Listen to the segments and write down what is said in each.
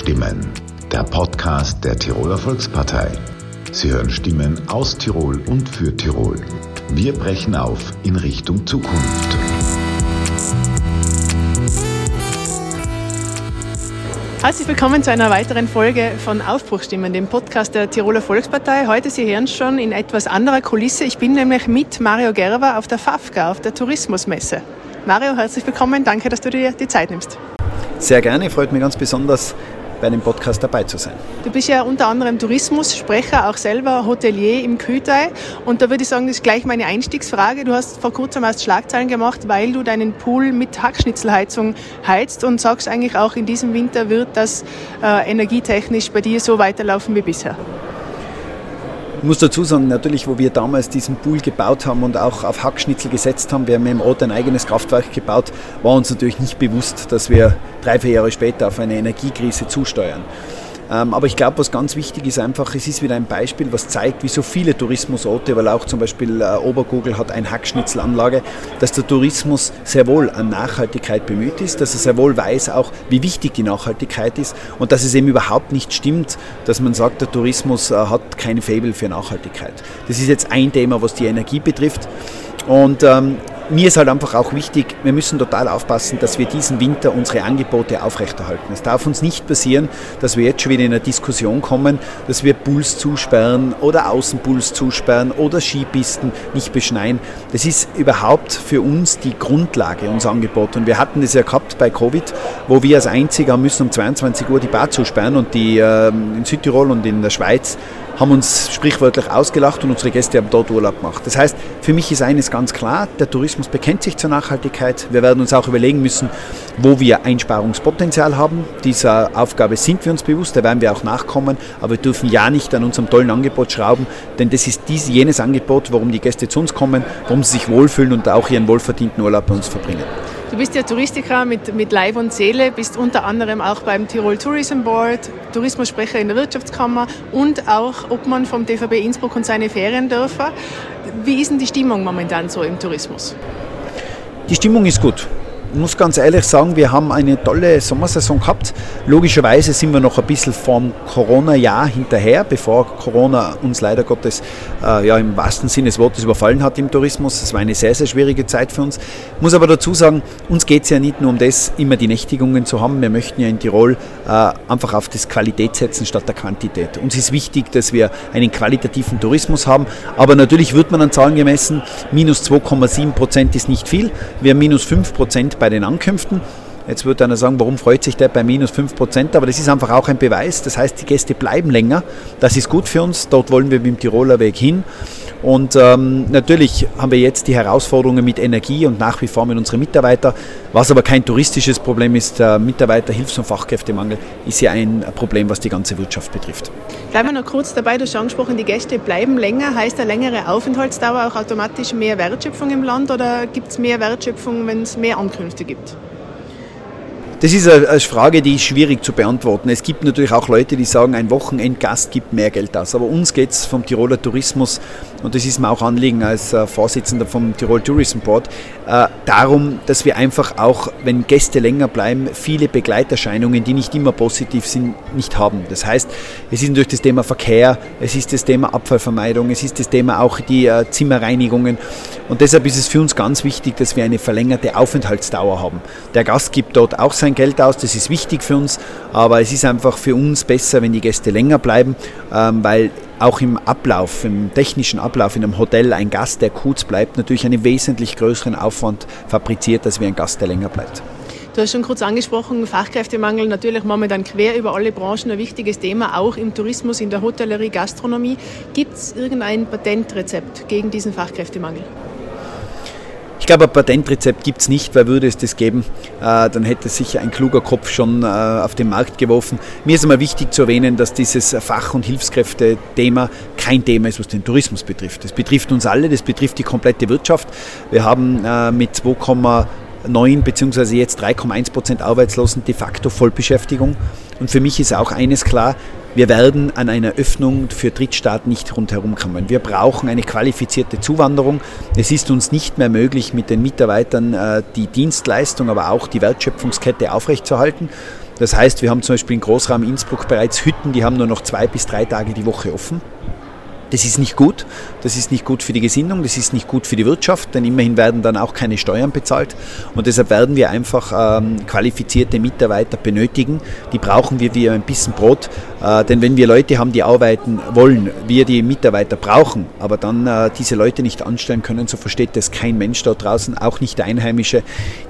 Aufbruchstimmen, der Podcast der Tiroler Volkspartei. Sie hören Stimmen aus Tirol und für Tirol. Wir brechen auf in Richtung Zukunft. Herzlich willkommen zu einer weiteren Folge von Aufbruchstimmen, dem Podcast der Tiroler Volkspartei. Heute, Sie hören schon, in etwas anderer Kulisse. Ich bin nämlich mit Mario Gerber auf der FAFGA, auf der Tourismusmesse. Mario, herzlich willkommen. Danke, dass du dir die Zeit nimmst. Sehr gerne, freut mich ganz besonders, bei dem Podcast dabei zu sein. Du bist ja unter anderem Tourismussprecher, auch selber Hotelier im Kütai. Und da würde ich sagen, das ist gleich meine Einstiegsfrage. Du hast vor kurzem erst Schlagzeilen gemacht, weil du deinen Pool mit Hackschnitzelheizung heizt und sagst eigentlich auch in diesem Winter wird das äh, energietechnisch bei dir so weiterlaufen wie bisher. Ich muss dazu sagen, natürlich, wo wir damals diesen Pool gebaut haben und auch auf Hackschnitzel gesetzt haben, wir haben im Ort ein eigenes Kraftwerk gebaut, war uns natürlich nicht bewusst, dass wir drei, vier Jahre später auf eine Energiekrise zusteuern. Ähm, aber ich glaube, was ganz wichtig ist einfach, es ist wieder ein Beispiel, was zeigt, wie so viele Tourismusorte, weil auch zum Beispiel äh, Obergurgel hat eine Hackschnitzelanlage, dass der Tourismus sehr wohl an Nachhaltigkeit bemüht ist, dass er sehr wohl weiß auch, wie wichtig die Nachhaltigkeit ist und dass es eben überhaupt nicht stimmt, dass man sagt, der Tourismus äh, hat kein Fable für Nachhaltigkeit. Das ist jetzt ein Thema, was die Energie betrifft. Und ähm, mir ist halt einfach auch wichtig, wir müssen total aufpassen, dass wir diesen Winter unsere Angebote aufrechterhalten. Es darf uns nicht passieren, dass wir jetzt schon wieder in eine Diskussion kommen, dass wir Pools zusperren oder Außenpools zusperren oder Skipisten nicht beschneien. Das ist überhaupt für uns die Grundlage, unser Angebot. Und wir hatten das ja gehabt bei Covid, wo wir als Einziger müssen um 22 Uhr die Bar zusperren und die äh, in Südtirol und in der Schweiz haben uns sprichwörtlich ausgelacht und unsere Gäste haben dort Urlaub gemacht. Das heißt, für mich ist eines ganz klar, der Tourismus bekennt sich zur Nachhaltigkeit. Wir werden uns auch überlegen müssen, wo wir Einsparungspotenzial haben. Dieser Aufgabe sind wir uns bewusst, da werden wir auch nachkommen, aber wir dürfen ja nicht an unserem tollen Angebot schrauben, denn das ist dies, jenes Angebot, warum die Gäste zu uns kommen, warum sie sich wohlfühlen und auch ihren wohlverdienten Urlaub bei uns verbringen. Du bist ja Touristiker mit, mit Leib und Seele, bist unter anderem auch beim Tirol Tourism Board, Tourismussprecher in der Wirtschaftskammer und auch Obmann vom TVB Innsbruck und seine Feriendörfer. Wie ist denn die Stimmung momentan so im Tourismus? Die Stimmung ist gut. Muss ganz ehrlich sagen, wir haben eine tolle Sommersaison gehabt. Logischerweise sind wir noch ein bisschen vom Corona-Jahr hinterher, bevor Corona uns leider Gottes äh, ja, im wahrsten Sinne des Wortes überfallen hat im Tourismus. Es war eine sehr, sehr schwierige Zeit für uns. Ich muss aber dazu sagen, uns geht es ja nicht nur um das, immer die Nächtigungen zu haben. Wir möchten ja in Tirol äh, einfach auf das Qualität setzen statt der Quantität. Uns ist wichtig, dass wir einen qualitativen Tourismus haben, aber natürlich wird man an Zahlen gemessen. Minus 2,7 Prozent ist nicht viel. Wir haben minus 5 Prozent bei den Ankünften. Jetzt wird einer sagen, warum freut sich der bei minus 5%? Aber das ist einfach auch ein Beweis. Das heißt, die Gäste bleiben länger. Das ist gut für uns. Dort wollen wir mit dem Tiroler Weg hin. Und ähm, natürlich haben wir jetzt die Herausforderungen mit Energie und nach wie vor mit unseren Mitarbeitern. Was aber kein touristisches Problem ist, der Mitarbeiterhilfs- und Fachkräftemangel ist ja ein Problem, was die ganze Wirtschaft betrifft. Bleiben wir noch kurz dabei, du hast angesprochen, die Gäste bleiben länger. Heißt eine längere Aufenthaltsdauer auch automatisch mehr Wertschöpfung im Land oder gibt es mehr Wertschöpfung, wenn es mehr Ankünfte gibt? Das ist eine Frage, die ist schwierig zu beantworten. Es gibt natürlich auch Leute, die sagen, ein Wochenendgast gibt mehr Geld aus. Aber uns geht es vom Tiroler Tourismus, und das ist mir auch Anliegen als äh, Vorsitzender vom Tirol Tourism Board, äh, darum, dass wir einfach auch, wenn Gäste länger bleiben, viele Begleiterscheinungen, die nicht immer positiv sind, nicht haben. Das heißt, es ist natürlich das Thema Verkehr, es ist das Thema Abfallvermeidung, es ist das Thema auch die äh, Zimmerreinigungen. Und deshalb ist es für uns ganz wichtig, dass wir eine verlängerte Aufenthaltsdauer haben. Der Gast gibt dort auch sein Geld aus, das ist wichtig für uns, aber es ist einfach für uns besser, wenn die Gäste länger bleiben, ähm, weil auch im Ablauf, im technischen Ablauf in einem Hotel ein Gast, der kurz bleibt, natürlich einen wesentlich größeren Aufwand fabriziert, als wie ein Gast, der länger bleibt. Du hast schon kurz angesprochen, Fachkräftemangel natürlich momentan quer über alle Branchen ein wichtiges Thema, auch im Tourismus, in der Hotellerie, Gastronomie. Gibt es irgendein Patentrezept gegen diesen Fachkräftemangel? Glaube, ein Patentrezept gibt es nicht, weil würde es das geben, äh, dann hätte sich ein kluger Kopf schon äh, auf den Markt geworfen. Mir ist einmal wichtig zu erwähnen, dass dieses Fach- und Hilfskräfte-Thema kein Thema ist, was den Tourismus betrifft. Das betrifft uns alle, das betrifft die komplette Wirtschaft. Wir haben äh, mit 2,9 bzw. jetzt 3,1 Prozent Arbeitslosen de facto Vollbeschäftigung. Und für mich ist auch eines klar, wir werden an einer Öffnung für Drittstaaten nicht rundherum kommen. Wir brauchen eine qualifizierte Zuwanderung. Es ist uns nicht mehr möglich, mit den Mitarbeitern äh, die Dienstleistung, aber auch die Wertschöpfungskette aufrechtzuerhalten. Das heißt, wir haben zum Beispiel in Großraum Innsbruck bereits Hütten, die haben nur noch zwei bis drei Tage die Woche offen. Das ist nicht gut. Das ist nicht gut für die Gesinnung, das ist nicht gut für die Wirtschaft, denn immerhin werden dann auch keine Steuern bezahlt. Und deshalb werden wir einfach ähm, qualifizierte Mitarbeiter benötigen. Die brauchen wir wie ein bisschen Brot. Äh, denn wenn wir Leute haben, die arbeiten wollen, wir die Mitarbeiter brauchen, aber dann äh, diese Leute nicht anstellen können, so versteht das kein Mensch dort draußen, auch nicht der Einheimische,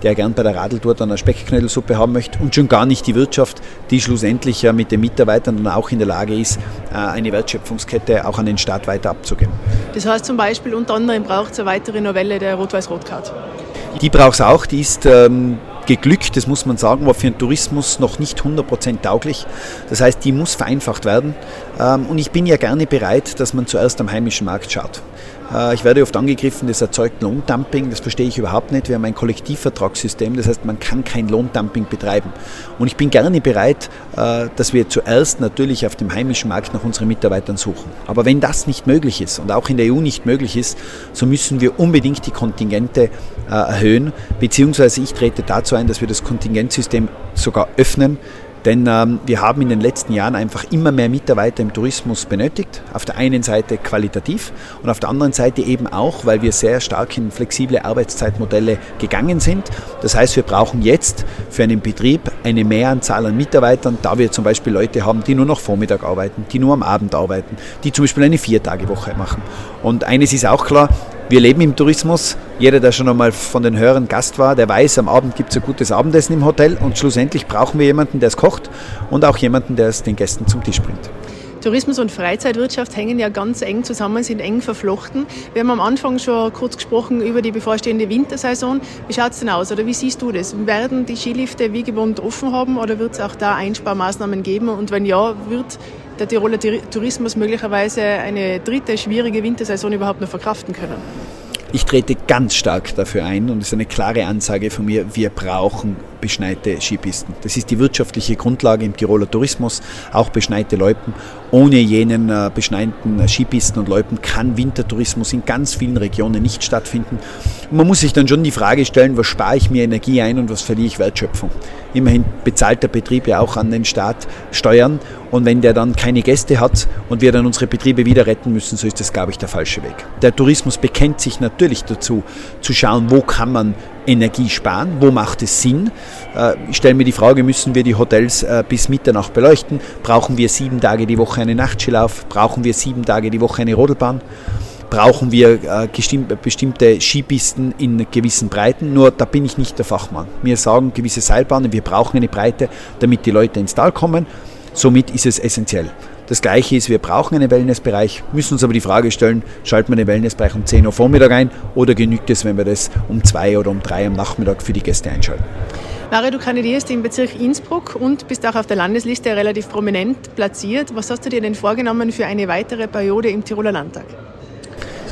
der gern bei der Radeltour dann eine Speckknödelsuppe haben möchte und schon gar nicht die Wirtschaft, die schlussendlich ja mit den Mitarbeitern dann auch in der Lage ist, äh, eine Wertschöpfungskette auch an den Staat weiter abzugeben. Das heißt zum Beispiel unter anderem braucht es eine weitere Novelle der Rot-Weiß-Rot-Card. Die braucht es auch, die ist ähm, geglückt, das muss man sagen, war für den Tourismus noch nicht 100% tauglich. Das heißt, die muss vereinfacht werden. Ähm, und ich bin ja gerne bereit, dass man zuerst am heimischen Markt schaut. Äh, ich werde oft angegriffen, das erzeugt Lohndumping. Das verstehe ich überhaupt nicht. Wir haben ein Kollektivvertragssystem, das heißt, man kann kein Lohndumping betreiben. Und ich bin gerne bereit, äh, dass wir zuerst natürlich auf dem heimischen Markt nach unseren Mitarbeitern suchen. Aber wenn das nicht möglich ist und auch in der EU nicht möglich ist, so müssen wir unbedingt die Kontingente äh, erhöhen, beziehungsweise ich trete dazu ein, dass wir das Kontingentsystem sogar öffnen, denn ähm, wir haben in den letzten Jahren einfach immer mehr Mitarbeiter im Tourismus benötigt. Auf der einen Seite qualitativ und auf der anderen Seite eben auch, weil wir sehr stark in flexible Arbeitszeitmodelle gegangen sind. Das heißt, wir brauchen jetzt für einen Betrieb eine Mehranzahl an Mitarbeitern, da wir zum Beispiel Leute haben, die nur noch Vormittag arbeiten, die nur am Abend arbeiten, die zum Beispiel eine Viertagewoche machen. Und eines ist auch klar, wir leben im Tourismus. Jeder, der schon einmal von den Hörern Gast war, der weiß, am Abend gibt es ein gutes Abendessen im Hotel und schlussendlich brauchen wir jemanden, der es kocht und auch jemanden, der es den Gästen zum Tisch bringt. Tourismus und Freizeitwirtschaft hängen ja ganz eng zusammen, sind eng verflochten. Wir haben am Anfang schon kurz gesprochen über die bevorstehende Wintersaison. Wie schaut es denn aus oder wie siehst du das? Werden die Skilifte wie gewohnt offen haben oder wird es auch da Einsparmaßnahmen geben? Und wenn ja, wird der Tiroler Tourismus möglicherweise eine dritte schwierige Wintersaison überhaupt noch verkraften können? Ich trete ganz stark dafür ein und es ist eine klare Ansage von mir, wir brauchen beschneite Skipisten. Das ist die wirtschaftliche Grundlage im Tiroler Tourismus, auch beschneite Loipen. Ohne jenen äh, beschneiten Skipisten und Loipen kann Wintertourismus in ganz vielen Regionen nicht stattfinden. Und man muss sich dann schon die Frage stellen, was spare ich mir Energie ein und was verliere ich Wertschöpfung. Immerhin bezahlt der Betrieb ja auch an den Staat Steuern und wenn der dann keine Gäste hat und wir dann unsere Betriebe wieder retten müssen, so ist das, glaube ich, der falsche Weg. Der Tourismus bekennt sich natürlich dazu, zu schauen, wo kann man Energie sparen, wo macht es Sinn. Äh, ich stelle mir die Frage, müssen wir die Hotels äh, bis Mitternacht beleuchten? Brauchen wir sieben Tage die Woche eine Nachtskilauf? Brauchen wir sieben Tage die Woche eine Rodelbahn? brauchen wir äh, bestimmte Skipisten in gewissen Breiten. Nur da bin ich nicht der Fachmann. Wir sagen gewisse Seilbahnen, wir brauchen eine Breite, damit die Leute ins Tal kommen. Somit ist es essentiell. Das Gleiche ist, wir brauchen einen Wellnessbereich, müssen uns aber die Frage stellen, schalten wir den Wellnessbereich um 10 Uhr Vormittag ein oder genügt es, wenn wir das um 2 oder um 3 am Nachmittag für die Gäste einschalten? Mario, du kandidierst im Bezirk Innsbruck und bist auch auf der Landesliste relativ prominent platziert. Was hast du dir denn vorgenommen für eine weitere Periode im Tiroler Landtag?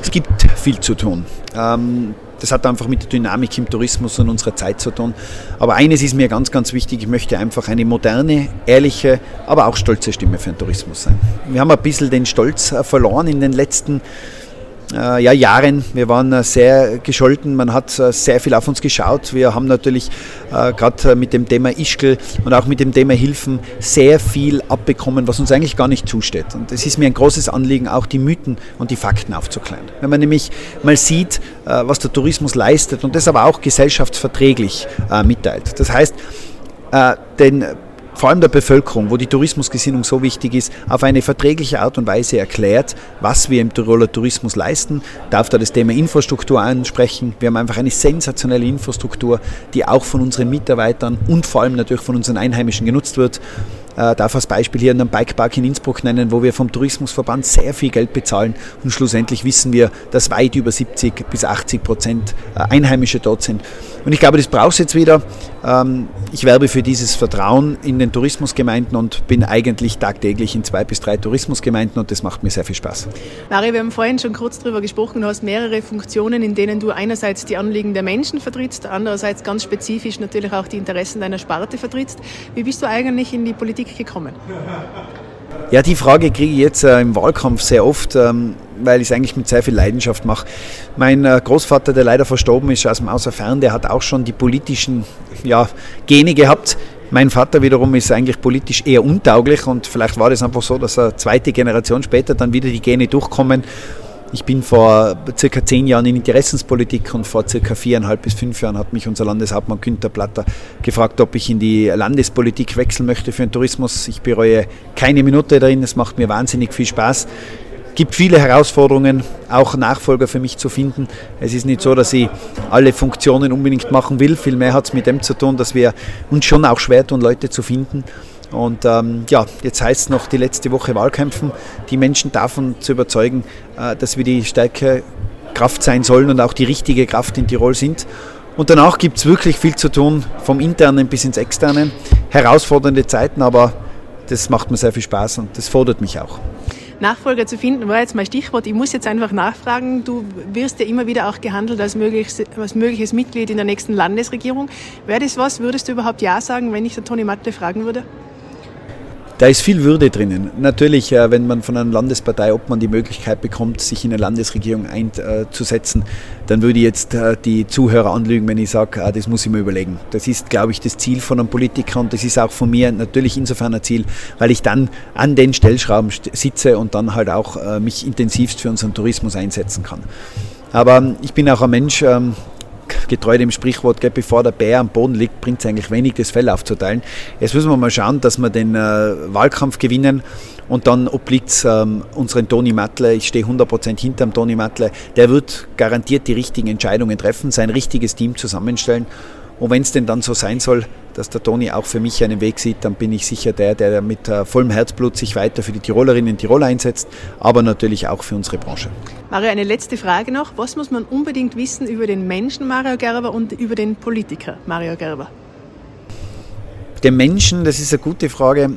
Es gibt viel zu tun. Ähm, das hat einfach mit der Dynamik im Tourismus und unserer Zeit zu tun. Aber eines ist mir ganz, ganz wichtig. Ich möchte einfach eine moderne, ehrliche, aber auch stolze Stimme für den Tourismus sein. Wir haben ein bisschen den Stolz äh, verloren in den letzten Jahren ja, Jahren. Wir waren äh, sehr gescholten, man hat äh, sehr viel auf uns geschaut. Wir haben natürlich äh, gerade mit dem Thema Ischgl und auch mit dem Thema Hilfen sehr viel abbekommen, was uns eigentlich gar nicht zusteht. Und es ist mir ein großes Anliegen, auch die Mythen und die Fakten aufzuklären. Wenn man nämlich mal sieht, äh, was der Tourismus leistet und das aber auch gesellschaftsverträglich äh, mitteilt. Das heißt, den vor allem der Bevölkerung, wo die Tourismusgesinnung so wichtig ist, auf eine verträgliche Art und Weise erklärt, was wir im Tiroler Tourismus leisten. Darf da das Thema Infrastruktur ansprechen. Wir haben einfach eine sensationelle Infrastruktur, die auch von unseren Mitarbeitern und vor allem natürlich von unseren Einheimischen genutzt wird. Äh, darf als Beispiel hier einen Bikepark in Innsbruck nennen, wo wir vom Tourismusverband sehr viel Geld bezahlen und schlussendlich wissen wir, dass weit über 70 bis 80 Prozent äh, Einheimische dort sind. Und ich glaube, das braucht es jetzt wieder. Ähm, ich werbe für dieses Vertrauen in den Tourismusgemeinden und bin eigentlich tagtäglich in zwei bis drei Tourismusgemeinden und das macht mir sehr viel Spaß. Mari, wir haben vorhin schon kurz darüber gesprochen. Du hast mehrere Funktionen, in denen du einerseits die Anliegen der Menschen vertrittst, andererseits ganz spezifisch natürlich auch die Interessen deiner Sparte vertrittst. Wie bist du eigentlich in die Politik Politik gekommen? Ja, die Frage kriege ich jetzt äh, im Wahlkampf sehr oft, ähm, weil ich es eigentlich mit sehr viel Leidenschaft mache. Mein äh, Großvater, der leider verstorben ist aus dem Außerfern, der hat auch schon die politischen ja, Gene gehabt. Mein Vater wiederum ist eigentlich politisch eher untauglich und vielleicht war das einfach so, dass eine zweite Generation später dann wieder die Gene durchkommen. Ich bin vor circa zehn Jahren in Interessenspolitik und vor circa viereinhalb bis fünf Jahren hat mich unser Landeshauptmann Günther Platter gefragt, ob ich in die Landespolitik wechseln möchte für den Tourismus. Ich bereue keine Minute darin, es macht mir wahnsinnig viel Spaß gibt viele Herausforderungen, auch Nachfolger für mich zu finden. Es ist nicht so, dass ich alle Funktionen unbedingt machen will. Vielmehr hat es mit dem zu tun, dass wir uns schon auch schwer tun, Leute zu finden. Und ähm, ja, jetzt heißt es noch die letzte Woche Wahlkämpfen, die Menschen davon zu überzeugen, äh, dass wir die starke Kraft sein sollen und auch die richtige Kraft in Tirol sind. Und danach gibt es wirklich viel zu tun, vom Internen bis ins Externe. Herausfordernde Zeiten, aber das macht mir sehr viel Spaß und das fordert mich auch. Nachfolger zu finden, war jetzt mein Stichwort. Ich muss jetzt einfach nachfragen. Du wirst ja immer wieder auch gehandelt als mögliches, als mögliches Mitglied in der nächsten Landesregierung. Wäre das was? Würdest du überhaupt Ja sagen, wenn ich der Toni Matte fragen würde? Da ist viel Würde drinnen. Natürlich, äh, wenn man von einer Landespartei, ob man die Möglichkeit bekommt, sich in eine Landesregierung einzusetzen, dann würde ich jetzt äh, die Zuhörer anlügen, wenn ich sage, ah, das muss ich mir überlegen. Das ist, glaube ich, das Ziel von einem Politiker und das ist auch von mir natürlich insofern ein Ziel, weil ich dann an den Stellschrauben sitze und dann halt auch äh, mich intensivst für unseren Tourismus einsetzen kann. Aber ich bin auch ein Mensch, ähm, getreu dem Sprichwort, gell, bevor der Bär am Boden liegt, bringt es eigentlich wenig, das Fell aufzuteilen. Jetzt müssen wir mal schauen, dass wir den äh, Wahlkampf gewinnen und dann obliegt es ähm, unseren Toni Matle. Ich stehe 100% hinter dem Toni Matle. Der wird garantiert die richtigen Entscheidungen treffen, sein richtiges Team zusammenstellen und wenn es denn dann so sein soll, dass der Toni auch für mich einen Weg sieht, dann bin ich sicher der, der mit äh, vollem Herzblut sich weiter für die Tirolerinnen und Tiroler einsetzt, aber natürlich auch für unsere Branche. Mario, eine letzte Frage noch. Was muss man unbedingt wissen über den Menschen Mario Gerber und über den Politiker Mario Gerber? Den Menschen, das ist eine gute Frage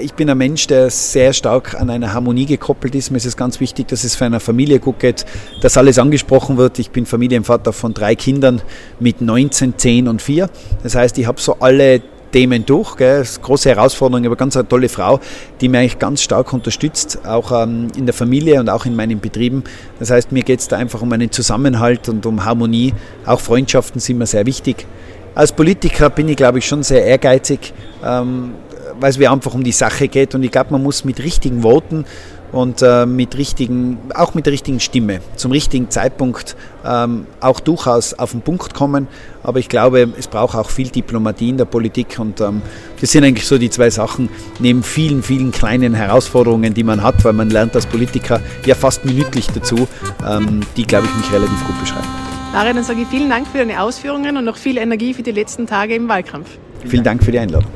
ich bin ein Mensch, der sehr stark an einer Harmonie gekoppelt ist. Mir ist es ganz wichtig, dass es für eine Familie gut geht, dass alles angesprochen wird. Ich bin Familienvater von drei Kindern mit 19, 10 und 4. Das heißt, ich habe so alle Themen durch. Gell. Das ist eine große Herausforderung, aber ganz eine tolle Frau, die mich eigentlich ganz stark unterstützt, auch ähm, in der Familie und auch in meinen Betrieben. Das heißt, mir geht es da einfach um einen Zusammenhalt und um Harmonie. Auch Freundschaften sind mir sehr wichtig. Als Politiker bin ich, glaube ich, schon sehr ehrgeizig. Ähm, weil es mir einfach um die Sache geht und ich glaube, man muss mit richtigen Worten und äh, mit richtigen, auch mit der richtigen Stimme zum richtigen Zeitpunkt ähm, auch durchaus auf den Punkt kommen. Aber ich glaube, es braucht auch viel Diplomatie in der Politik und ähm, das sind eigentlich so die zwei Sachen, neben vielen, vielen kleinen Herausforderungen, die man hat, weil man lernt als Politiker ja fast minütlich dazu, ähm, die, glaube ich, mich relativ gut beschreiben. Maria, dann sage ich vielen Dank für deine Ausführungen und noch viel Energie für die letzten Tage im Wahlkampf. Vielen Dank für die Einladung.